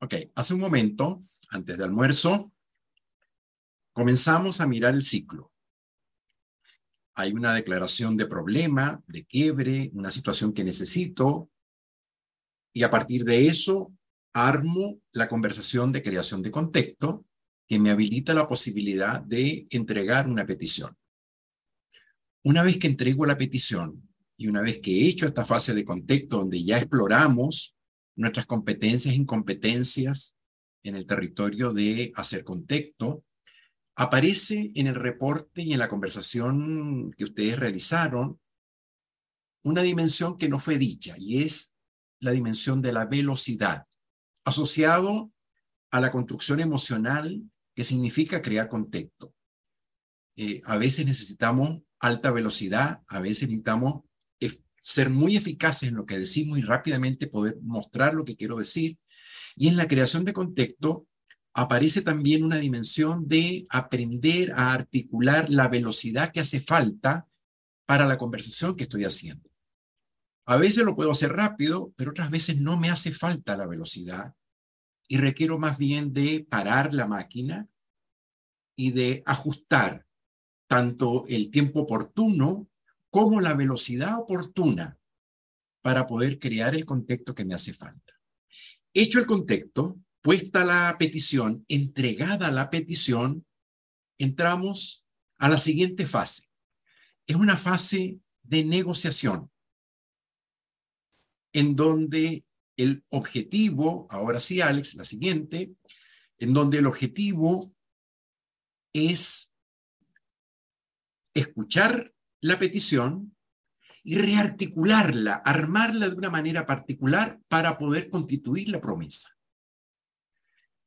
Ok, hace un momento, antes de almuerzo, comenzamos a mirar el ciclo. Hay una declaración de problema, de quiebre, una situación que necesito, y a partir de eso armo la conversación de creación de contexto que me habilita la posibilidad de entregar una petición. Una vez que entrego la petición y una vez que he hecho esta fase de contexto donde ya exploramos nuestras competencias e incompetencias en el territorio de hacer contexto, aparece en el reporte y en la conversación que ustedes realizaron una dimensión que no fue dicha y es la dimensión de la velocidad, asociado a la construcción emocional que significa crear contexto. Eh, a veces necesitamos alta velocidad, a veces necesitamos ser muy eficaces en lo que decimos y rápidamente poder mostrar lo que quiero decir. Y en la creación de contexto aparece también una dimensión de aprender a articular la velocidad que hace falta para la conversación que estoy haciendo. A veces lo puedo hacer rápido, pero otras veces no me hace falta la velocidad y requiero más bien de parar la máquina y de ajustar tanto el tiempo oportuno como la velocidad oportuna para poder crear el contexto que me hace falta. Hecho el contexto, puesta la petición, entregada la petición, entramos a la siguiente fase. Es una fase de negociación, en donde el objetivo, ahora sí, Alex, la siguiente, en donde el objetivo es escuchar la petición y rearticularla, armarla de una manera particular para poder constituir la promesa.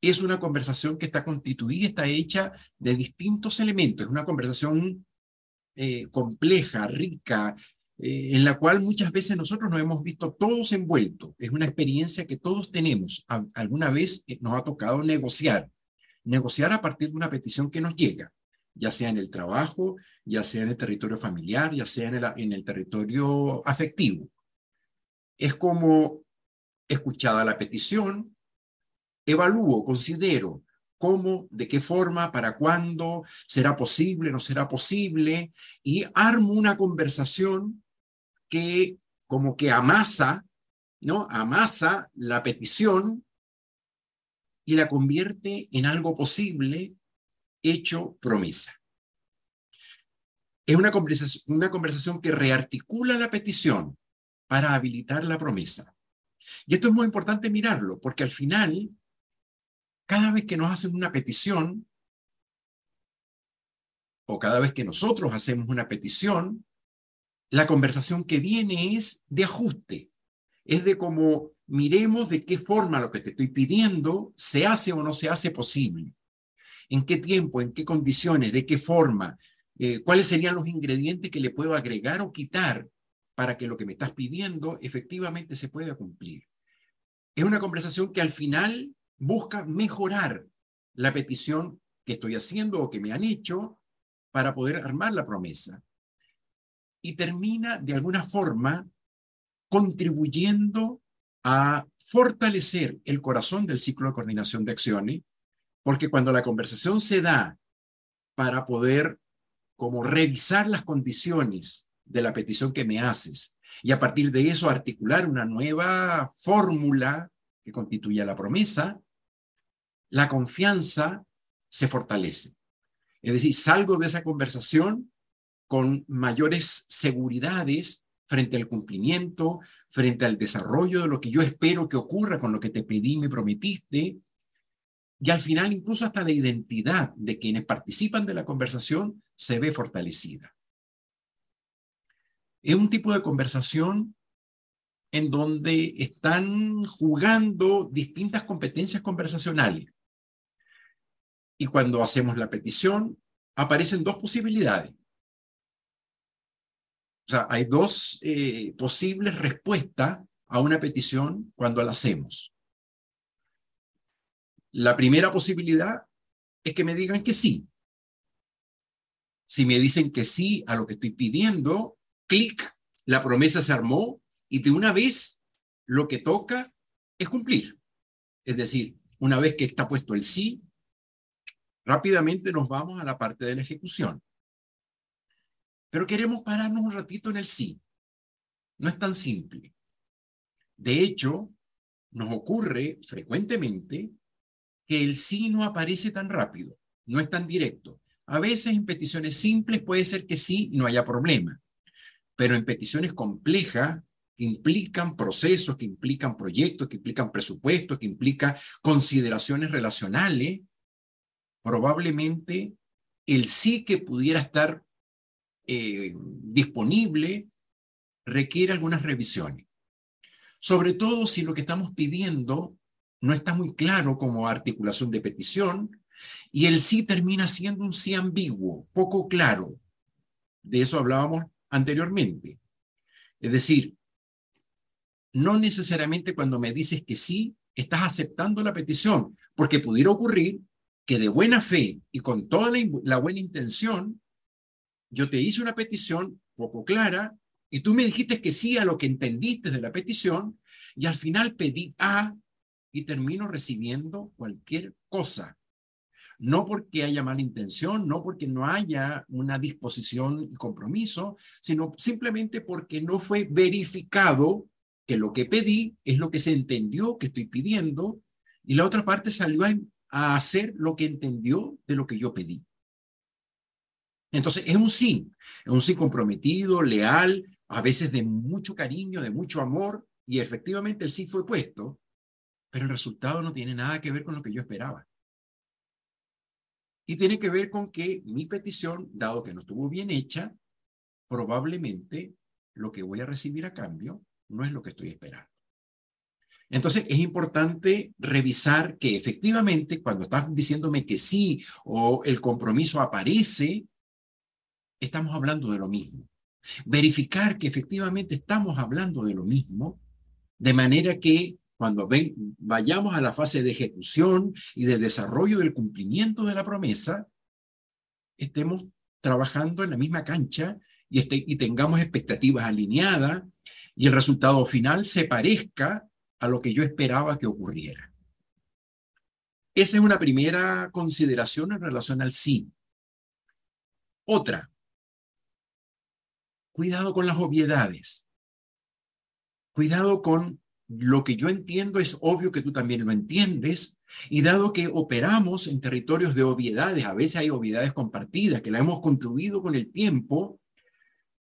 Es una conversación que está constituida, está hecha de distintos elementos, es una conversación eh, compleja, rica, eh, en la cual muchas veces nosotros nos hemos visto todos envueltos. Es una experiencia que todos tenemos. alguna vez eh, nos ha tocado negociar, negociar a partir de una petición que nos llega ya sea en el trabajo, ya sea en el territorio familiar, ya sea en el, en el territorio afectivo. Es como, escuchada la petición, evalúo, considero cómo, de qué forma, para cuándo, será posible, no será posible, y armo una conversación que como que amasa, ¿no? Amasa la petición y la convierte en algo posible hecho promesa. Es una conversación, que rearticula la petición para habilitar la promesa. Y esto es muy importante mirarlo, porque al final, cada vez que nos hacen una petición, o cada vez que nosotros hacemos una petición, la conversación que viene es de ajuste, es de cómo miremos de qué forma lo que te estoy pidiendo se hace o no se hace posible en qué tiempo, en qué condiciones, de qué forma, eh, cuáles serían los ingredientes que le puedo agregar o quitar para que lo que me estás pidiendo efectivamente se pueda cumplir. Es una conversación que al final busca mejorar la petición que estoy haciendo o que me han hecho para poder armar la promesa. Y termina de alguna forma contribuyendo a fortalecer el corazón del ciclo de coordinación de acciones porque cuando la conversación se da para poder como revisar las condiciones de la petición que me haces y a partir de eso articular una nueva fórmula que constituya la promesa, la confianza se fortalece. Es decir, salgo de esa conversación con mayores seguridades frente al cumplimiento, frente al desarrollo de lo que yo espero que ocurra con lo que te pedí me prometiste, y al final incluso hasta la identidad de quienes participan de la conversación se ve fortalecida. Es un tipo de conversación en donde están jugando distintas competencias conversacionales. Y cuando hacemos la petición, aparecen dos posibilidades. O sea, hay dos eh, posibles respuestas a una petición cuando la hacemos. La primera posibilidad es que me digan que sí. Si me dicen que sí a lo que estoy pidiendo, clic, la promesa se armó y de una vez lo que toca es cumplir. Es decir, una vez que está puesto el sí, rápidamente nos vamos a la parte de la ejecución. Pero queremos pararnos un ratito en el sí. No es tan simple. De hecho, nos ocurre frecuentemente que el sí no aparece tan rápido, no es tan directo. A veces en peticiones simples puede ser que sí y no haya problema, pero en peticiones complejas que implican procesos, que implican proyectos, que implican presupuestos, que implican consideraciones relacionales, probablemente el sí que pudiera estar eh, disponible requiere algunas revisiones. Sobre todo si lo que estamos pidiendo no está muy claro como articulación de petición y el sí termina siendo un sí ambiguo, poco claro. De eso hablábamos anteriormente. Es decir, no necesariamente cuando me dices que sí, estás aceptando la petición, porque pudiera ocurrir que de buena fe y con toda la, buena intención, yo te hice una petición poco clara y tú me dijiste que sí a lo que entendiste de la petición y al final pedí A y termino recibiendo cualquier cosa. No porque haya mala intención, no porque no haya una disposición y compromiso, sino simplemente porque no fue verificado que lo que pedí es lo que se entendió que estoy pidiendo y la otra parte salió a, hacer lo que entendió de lo que yo pedí. Entonces, es un sí, es un sí comprometido, leal, a veces de mucho cariño, de mucho amor, y efectivamente el sí fue puesto, pero el resultado no tiene nada que ver con lo que yo esperaba. Y tiene que ver con que mi petición, dado que no estuvo bien hecha, probablemente lo que voy a recibir a cambio no es lo que estoy esperando. Entonces es importante revisar que efectivamente cuando estás diciéndome que sí o el compromiso aparece, estamos hablando de lo mismo. Verificar que efectivamente estamos hablando de lo mismo, de manera que cuando vayamos a la fase de ejecución y de desarrollo del cumplimiento de la promesa, estemos trabajando en la misma cancha y, este, y tengamos expectativas alineadas y el resultado final se parezca a lo que yo esperaba que ocurriera. Esa es una primera consideración en relación al sí. Otra, cuidado con las obviedades. Cuidado con lo que yo entiendo, es obvio que tú también lo entiendes, y dado que operamos en territorios de obviedades, a veces hay obviedades compartidas, que la hemos construido con el tiempo,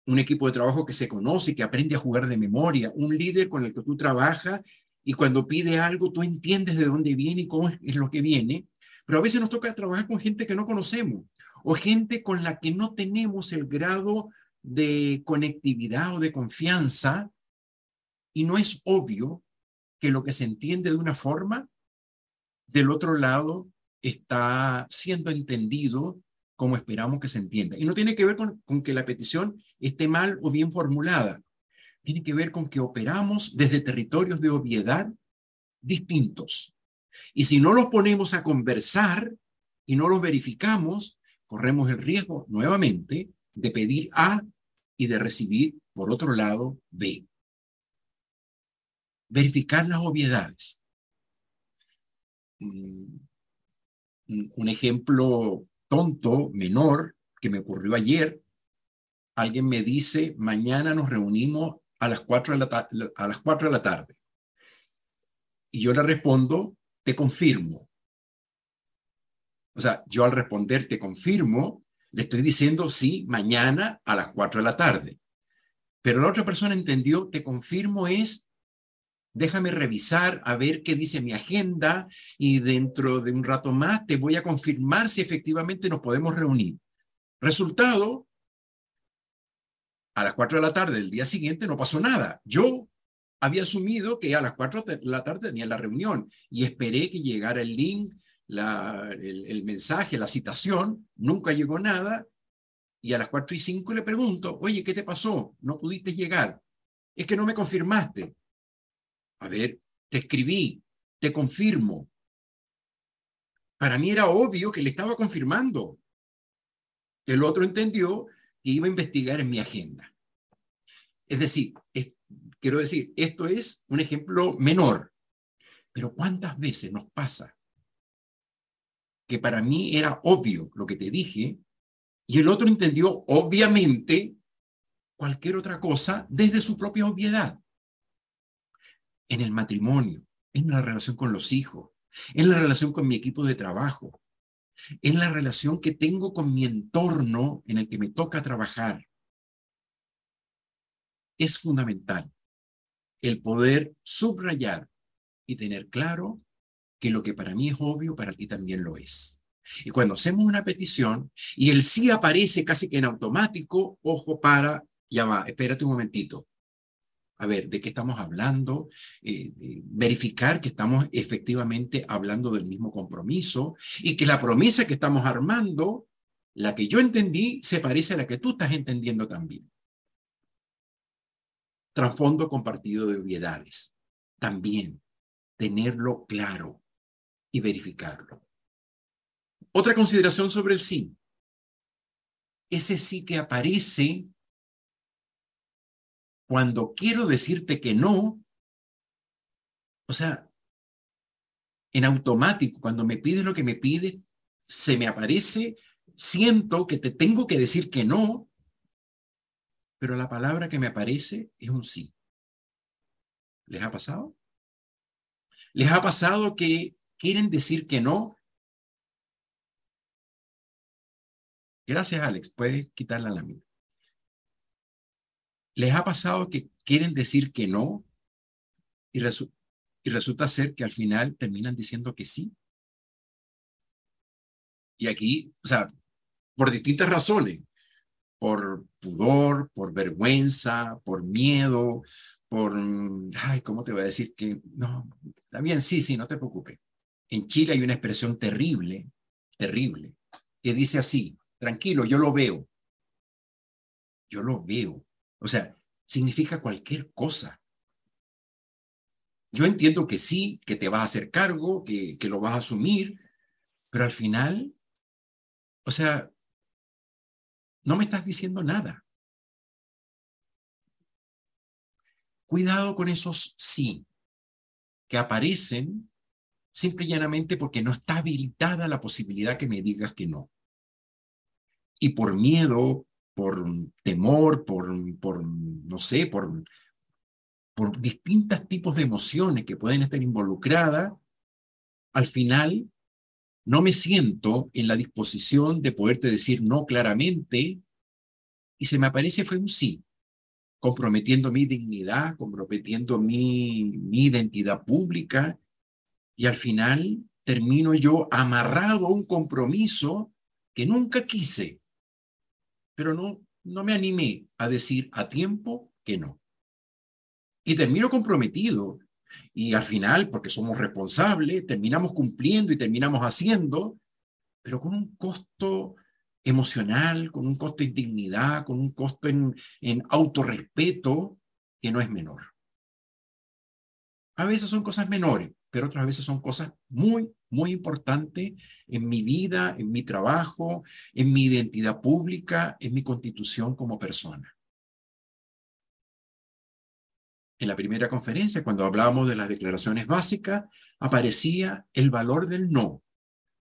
un equipo de trabajo que se conoce, que aprende a jugar de memoria, un líder con el que tú trabajas y cuando pide algo tú entiendes de dónde viene y cómo es, lo que viene, pero a veces nos toca trabajar con gente que no conocemos o gente con la que no tenemos el grado de conectividad o de confianza y no es obvio que lo que se entiende de una forma, del otro lado está siendo entendido como esperamos que se entienda. Y no tiene que ver con, que la petición esté mal o bien formulada. Tiene que ver con que operamos desde territorios de obviedad distintos. Y si no los ponemos a conversar y no los verificamos, corremos el riesgo nuevamente de pedir A y de recibir, por otro lado, B. Verificar las obviedades. Mm, un ejemplo tonto, menor, que me ocurrió ayer. Alguien me dice, mañana nos reunimos a las 4 de la, a las 4 de la tarde. Y yo le respondo, te confirmo. O sea, yo al responder te confirmo, le estoy diciendo sí, mañana a las 4 de la tarde. Pero la otra persona entendió, te confirmo es déjame revisar a ver qué dice mi agenda y dentro de un rato más te voy a confirmar si efectivamente nos podemos reunir. Resultado, a las 4 de la tarde del día siguiente no pasó nada. Yo había asumido que a las 4 de la tarde tenía la reunión y esperé que llegara el link, el, el, mensaje, la citación, nunca llegó nada. Y a las 4 y 5 le pregunto, oye, ¿qué te pasó? No pudiste llegar. Es que no me confirmaste. A ver, te escribí, te confirmo. Para mí era obvio que le estaba confirmando. El otro entendió que iba a investigar en mi agenda. Es decir, quiero decir, esto es un ejemplo menor, pero ¿cuántas veces nos pasa que para mí era obvio lo que te dije, y el otro entendió obviamente cualquier otra cosa desde su propia obviedad. En el matrimonio, en la relación con los hijos, en la relación con mi equipo de trabajo, en la relación que tengo con mi entorno en el que me toca trabajar. Es fundamental el poder subrayar y tener claro que lo que para mí es obvio, para ti también lo es. Y cuando hacemos una petición y el sí aparece casi que en automático, ojo para, ya va, espérate un momentito. A ver, ¿de qué estamos hablando? Eh, verificar que estamos efectivamente hablando del mismo compromiso y que la promesa que estamos armando, la que yo entendí, se parece a la que tú estás entendiendo también. Trasfondo compartido de obviedades. También tenerlo claro y verificarlo. Otra consideración sobre el sí. Ese sí que aparece cuando quiero decirte que no, o sea, en automático, cuando me pides lo que me pides, se me aparece, siento que te tengo que decir que no, pero la palabra que me aparece es un sí. ¿Les ha pasado? ¿Les ha pasado que quieren decir que no? Gracias, Alex. Puedes quitar la lámina. ¿Les ha pasado que quieren decir que no y, resulta ser que al final terminan diciendo que sí? Y aquí, o sea, por distintas razones, por pudor, por vergüenza, por miedo, por, ay, ¿cómo te voy a decir que no? También sí, sí, no te preocupes. En Chile hay una expresión terrible, terrible, que dice así, tranquilo, yo lo veo. Yo lo veo. O sea, significa cualquier cosa. Yo entiendo que sí, que te vas a hacer cargo, que, que lo vas a asumir, pero al final, o sea, no me estás diciendo nada. Cuidado con esos sí que aparecen simple y llanamente porque no está habilitada la posibilidad que me digas que no. Y por miedo, por temor, por, por no sé, por, por distintos tipos de emociones que pueden estar involucradas, al final no me siento en la disposición de poderte decir no claramente y se me aparece fue un sí comprometiendo mi dignidad, comprometiendo mi, mi identidad pública, y al final termino yo amarrado a un compromiso que nunca quise, pero no, no me animé a decir a tiempo que no. Y termino comprometido, y al final, porque somos responsables, terminamos cumpliendo y terminamos haciendo, pero con un costo emocional, con un costo de dignidad, con un costo en, en autorrespeto que no es menor. A veces son cosas menores, pero otras veces son cosas muy, muy importantes en mi vida, en mi trabajo, en mi identidad pública, en mi constitución como persona. En la primera conferencia, cuando hablábamos de las declaraciones básicas, aparecía el valor del no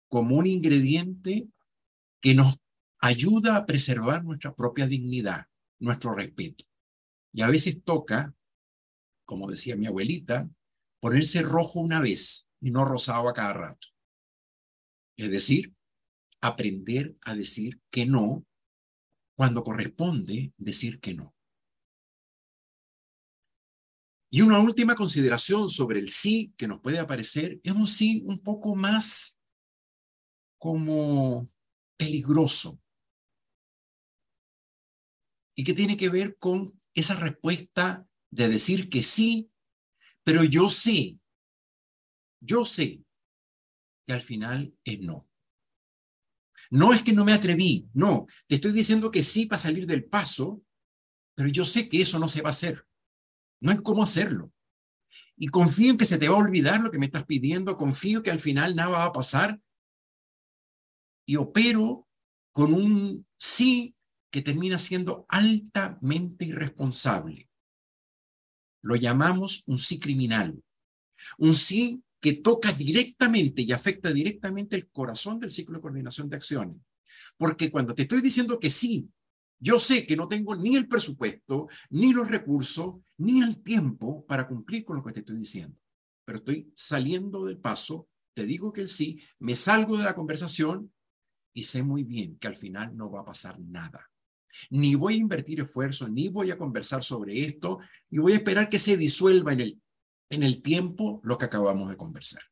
como un ingrediente que nos ayuda a preservar nuestra propia dignidad, nuestro respeto. Y a veces toca, como decía mi abuelita, ponerse rojo una vez y no rosado a cada rato. Es decir, aprender a decir que no cuando corresponde decir que no. Y una última consideración sobre el sí que nos puede aparecer es un sí un poco más como peligroso, y que tiene que ver con esa respuesta de decir que sí, pero yo sé, yo sé que al final es no. No es que no me atreví, no, te estoy diciendo que sí para salir del paso, pero yo sé que eso no se va a hacer. No hay cómo hacerlo. Y confío en que se te va a olvidar lo que me estás pidiendo, confío que al final nada va a pasar. Y opero con un sí que termina siendo altamente irresponsable. Lo llamamos un sí criminal, un sí que toca directamente y afecta directamente el corazón del ciclo de coordinación de acciones. Porque cuando te estoy diciendo que sí, yo sé que no tengo ni el presupuesto, ni los recursos, ni el tiempo para cumplir con lo que te estoy diciendo. Pero estoy saliendo del paso, te digo que el sí, me salgo de la conversación y sé muy bien que al final no va a pasar nada. Ni voy a invertir esfuerzo, ni voy a conversar sobre esto, y voy a esperar que se disuelva en el, en el tiempo lo que acabamos de conversar.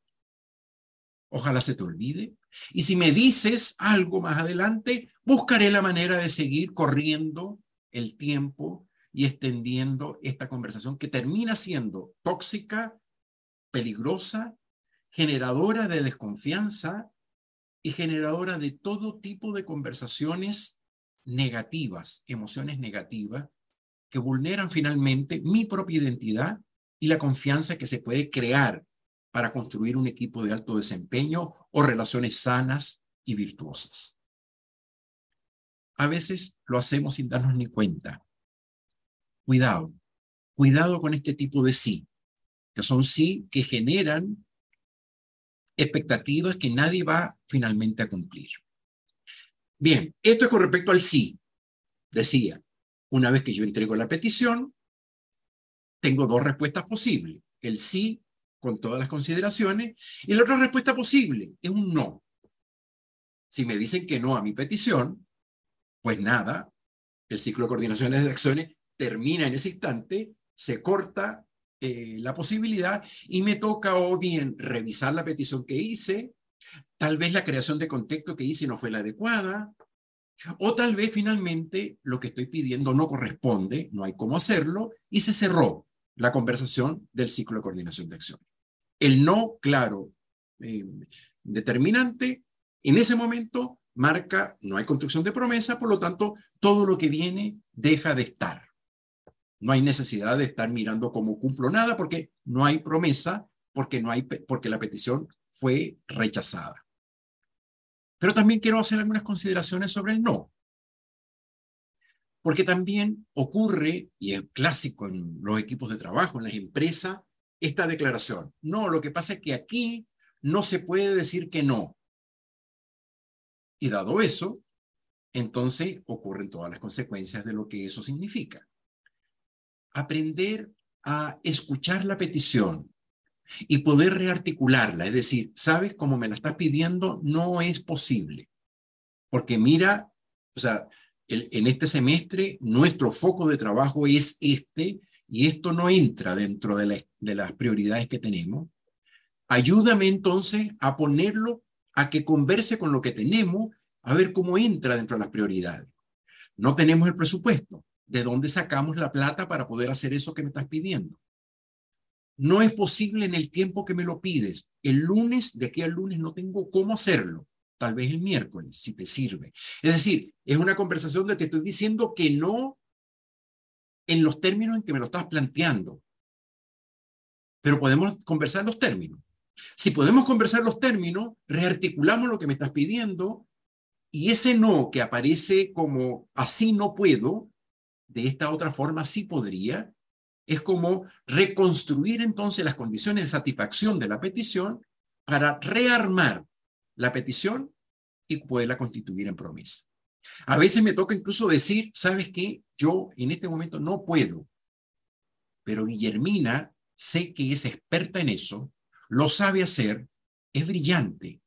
Ojalá se te olvide. Y si me dices algo más adelante, buscaré la manera de seguir corriendo el tiempo y extendiendo esta conversación que termina siendo tóxica, peligrosa, generadora de desconfianza y generadora de todo tipo de conversaciones negativas, emociones negativas, que vulneran finalmente mi propia identidad y la confianza que se puede crear para construir un equipo de alto desempeño o relaciones sanas y virtuosas. A veces lo hacemos sin darnos ni cuenta. Cuidado, cuidado con este tipo de sí, que son sí que generan expectativas que nadie va finalmente a cumplir. Bien, esto es con respecto al sí. Decía, una vez que yo entrego la petición, tengo dos respuestas posibles. El sí con todas las consideraciones y la otra respuesta posible es un no. Si me dicen que no a mi petición, pues nada, el ciclo de coordinaciones de acciones termina en ese instante, se corta eh, la posibilidad y me toca o bien revisar la petición que hice, tal vez la creación de contexto que hice no fue la adecuada, o tal vez finalmente lo que estoy pidiendo no corresponde, no hay cómo hacerlo, y se cerró la conversación del ciclo de coordinación de acción. El no claro eh, determinante, en ese momento marca, no hay construcción de promesa, por lo tanto, todo lo que viene deja de estar. No hay necesidad de estar mirando cómo cumplo nada porque no hay promesa, porque, no hay, porque la petición fue rechazada. Pero también quiero hacer algunas consideraciones sobre el no. Porque también ocurre, y es clásico en los equipos de trabajo, en las empresas, esta declaración. No, lo que pasa es que aquí no se puede decir que no. Y dado eso, entonces ocurren todas las consecuencias de lo que eso significa. Aprender a escuchar la petición, y poder rearticularla. Es decir, sabes, cómo me la estás pidiendo, no es posible. Porque mira, o sea, en este semestre nuestro foco de trabajo es este y esto no entra dentro de, de las prioridades que tenemos. Ayúdame entonces a ponerlo, a que converse con lo que tenemos, a ver cómo entra dentro de las prioridades. No tenemos el presupuesto. ¿De dónde sacamos la plata para poder hacer eso que me estás pidiendo? No es posible en el tiempo que me lo pides. El lunes, de aquí al lunes, no tengo cómo hacerlo. Tal vez el miércoles, si te sirve. Es decir, es una conversación donde te estoy diciendo que no en los términos en que me lo estás planteando. Pero podemos conversar los términos. Si podemos conversar los términos, rearticulamos lo que me estás pidiendo y ese no que aparece como así no puedo, de esta otra forma sí podría, es como reconstruir entonces las condiciones de satisfacción de la petición para rearmar la petición y poderla constituir en promesa. A veces me toca incluso decir, ¿sabes qué? Yo en este momento no puedo, pero Guillermina sé que es experta en eso, lo sabe hacer, es brillante,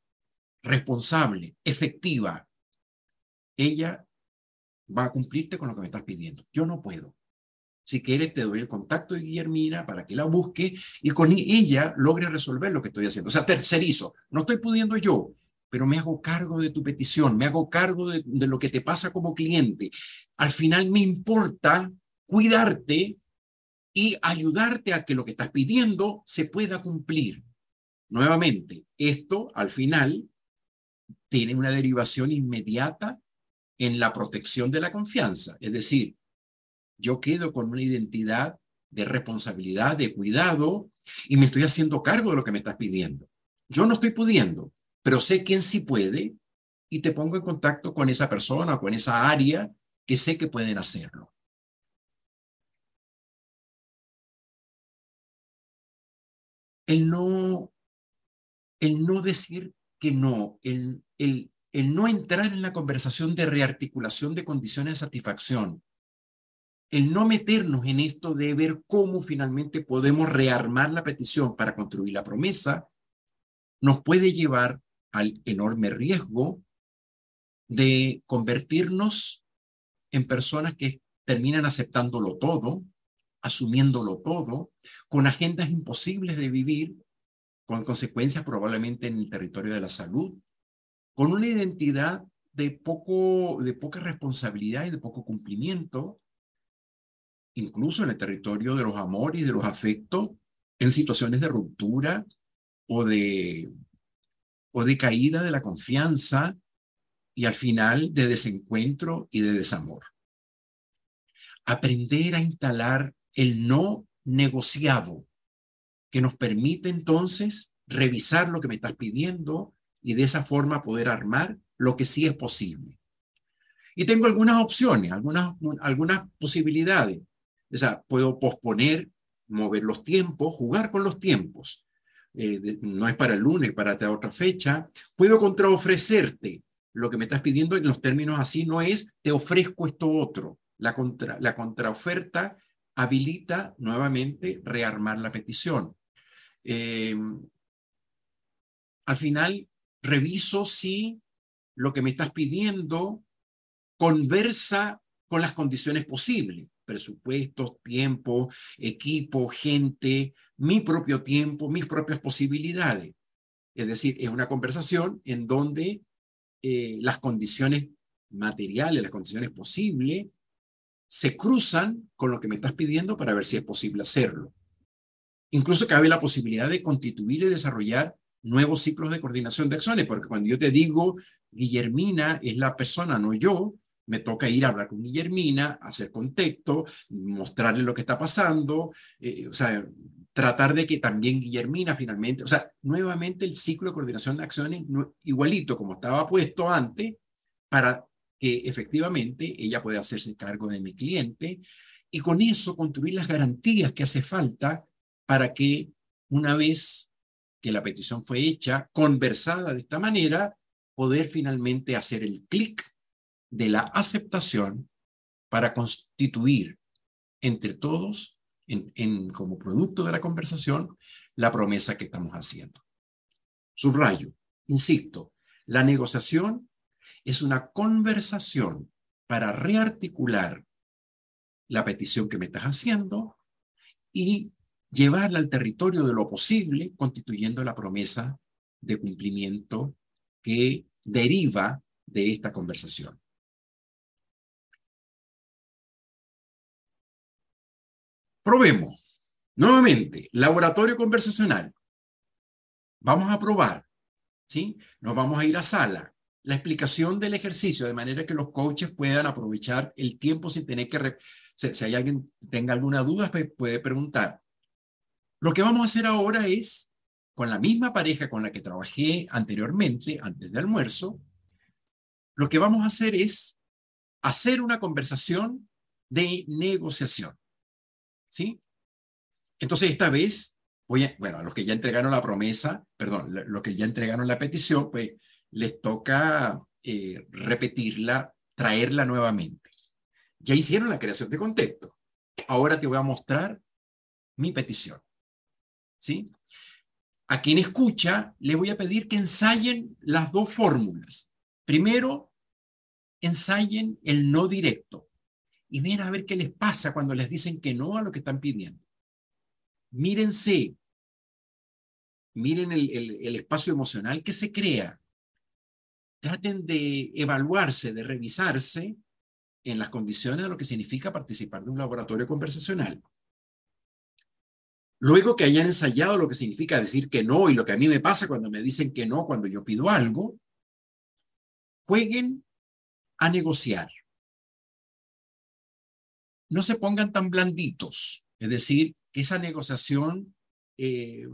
responsable, efectiva. Ella va a cumplirte con lo que me estás pidiendo. Yo no puedo. Si quieres, te doy el contacto de Guillermina para que la busque y con ella logre resolver lo que estoy haciendo. O sea, tercerizo. No estoy pudiendo yo, pero me hago cargo de tu petición, me hago cargo de, de lo que te pasa como cliente. Al final me importa cuidarte y ayudarte a que lo que estás pidiendo se pueda cumplir. Nuevamente, esto al final tiene una derivación inmediata en la protección de la confianza. Es decir, yo quedo con una identidad de responsabilidad, de cuidado, y me estoy haciendo cargo de lo que me estás pidiendo. Yo no estoy pudiendo, pero sé quién sí puede y te pongo en contacto con esa persona, con esa área que sé que pueden hacerlo. El no el no decir que no, el, el, el no entrar en la conversación de rearticulación de condiciones de satisfacción, el no meternos en esto de ver cómo finalmente podemos rearmar la petición para construir la promesa, nos puede llevar al enorme riesgo de convertirnos en personas que terminan aceptándolo todo, asumiéndolo todo, con agendas imposibles de vivir, con consecuencias probablemente en el territorio de la salud, con una identidad de, poco, de poca responsabilidad y de poco cumplimiento, incluso en el territorio de los amores y de los afectos, en situaciones de ruptura o de, o de caída de la confianza y al final de desencuentro y de desamor. Aprender a instalar el no negociado que nos permite entonces revisar lo que me estás pidiendo y de esa forma poder armar lo que sí es posible. Y tengo algunas opciones, algunas, algunas posibilidades. O sea, puedo posponer, mover los tiempos, jugar con los tiempos. Eh, no es para el lunes, para otra fecha. Puedo contraofrecerte lo que me estás pidiendo en los términos así, no es te ofrezco esto otro. La, contra, la contraoferta habilita nuevamente rearmar la petición. Eh, al final, reviso si lo que me estás pidiendo conversa con las condiciones posibles, presupuestos, tiempo, equipo, gente, mi propio tiempo, mis propias posibilidades. Es decir, es una conversación en donde eh, las condiciones materiales, las condiciones posibles, se cruzan con lo que me estás pidiendo para ver si es posible hacerlo. Incluso cabe la posibilidad de constituir y desarrollar nuevos ciclos de coordinación de acciones, porque cuando yo te digo, Guillermina es la persona, no yo, me toca ir a hablar con Guillermina, hacer contexto, mostrarle lo que está pasando, eh, o sea, tratar de que también Guillermina finalmente, o sea, nuevamente el ciclo de coordinación de acciones igualito como estaba puesto antes, para que efectivamente ella pueda hacerse cargo de mi cliente y con eso construir las garantías que hace falta para que una vez que la petición fue hecha, conversada de esta manera, poder finalmente hacer el clic de la aceptación para constituir entre todos, como producto de la conversación, la promesa que estamos haciendo. Subrayo, insisto, la negociación es una conversación para rearticular la petición que me estás haciendo y llevarla al territorio de lo posible, constituyendo la promesa de cumplimiento que deriva de esta conversación. Probemos. Nuevamente, laboratorio conversacional. Vamos a probar, ¿sí? Nos vamos a ir a sala la explicación del ejercicio, de manera que los coaches puedan aprovechar el tiempo sin tener que... Si, hay alguien tenga alguna duda, pues, puede preguntar. Lo que vamos a hacer ahora es, con la misma pareja con la que trabajé anteriormente, antes del almuerzo, lo que vamos a hacer es hacer una conversación de negociación. ¿Sí? Entonces, esta vez, voy a, bueno, a los que ya entregaron la promesa, perdón, los que ya entregaron la petición, pues les toca eh, repetirla, traerla nuevamente. Ya hicieron la creación de contexto. Ahora te voy a mostrar mi petición. ¿Sí? A quien escucha, le voy a pedir que ensayen las dos fórmulas. Primero, ensayen el no directo y miren a ver qué les pasa cuando les dicen que no a lo que están pidiendo. Mírense, miren el espacio emocional que se crea traten de evaluarse, de revisarse en las condiciones de lo que significa participar de un laboratorio conversacional. Luego que hayan ensayado lo que significa decir que no y lo que a mí me pasa cuando me dicen que no cuando yo pido algo, jueguen a negociar. No se pongan tan blanditos, es decir, que esa negociación eh,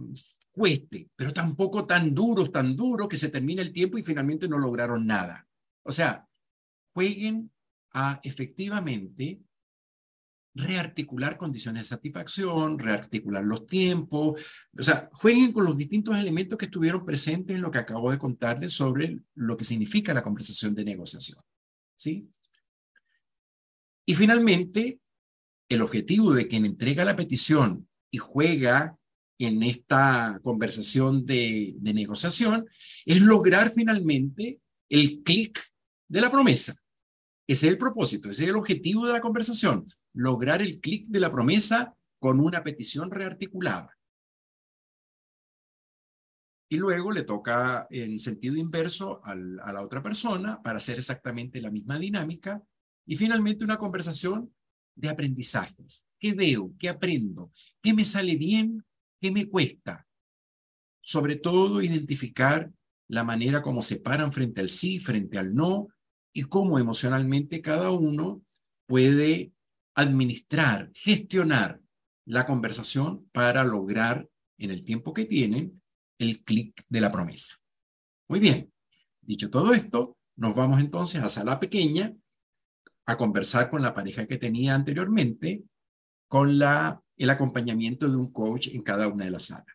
cueste, pero tampoco tan duros, tan duros que se termine el tiempo y finalmente no lograron nada. O sea, jueguen a efectivamente rearticular condiciones de satisfacción, rearticular los tiempos, o sea, jueguen con los distintos elementos que estuvieron presentes en lo que acabo de contarles sobre lo que significa la conversación de negociación. ¿Sí? Y finalmente, el objetivo de quien entrega la petición y juega en esta conversación de, negociación es lograr finalmente el clic de la promesa. Ese es el propósito, ese es el objetivo de la conversación, lograr el clic de la promesa con una petición rearticulada. Y luego le toca en sentido inverso a la otra persona para hacer exactamente la misma dinámica. Y finalmente una conversación de aprendizajes. ¿Qué veo? ¿Qué aprendo? ¿Qué me sale bien? ¿Qué me cuesta? Sobre todo identificar la manera como se paran frente al sí, frente al no, y cómo emocionalmente cada uno puede administrar, gestionar la conversación para lograr en el tiempo que tienen el clic de la promesa. Muy bien, dicho todo esto, nos vamos entonces a sala pequeña a conversar con la pareja que tenía anteriormente, con la, el acompañamiento de un coach en cada una de las salas.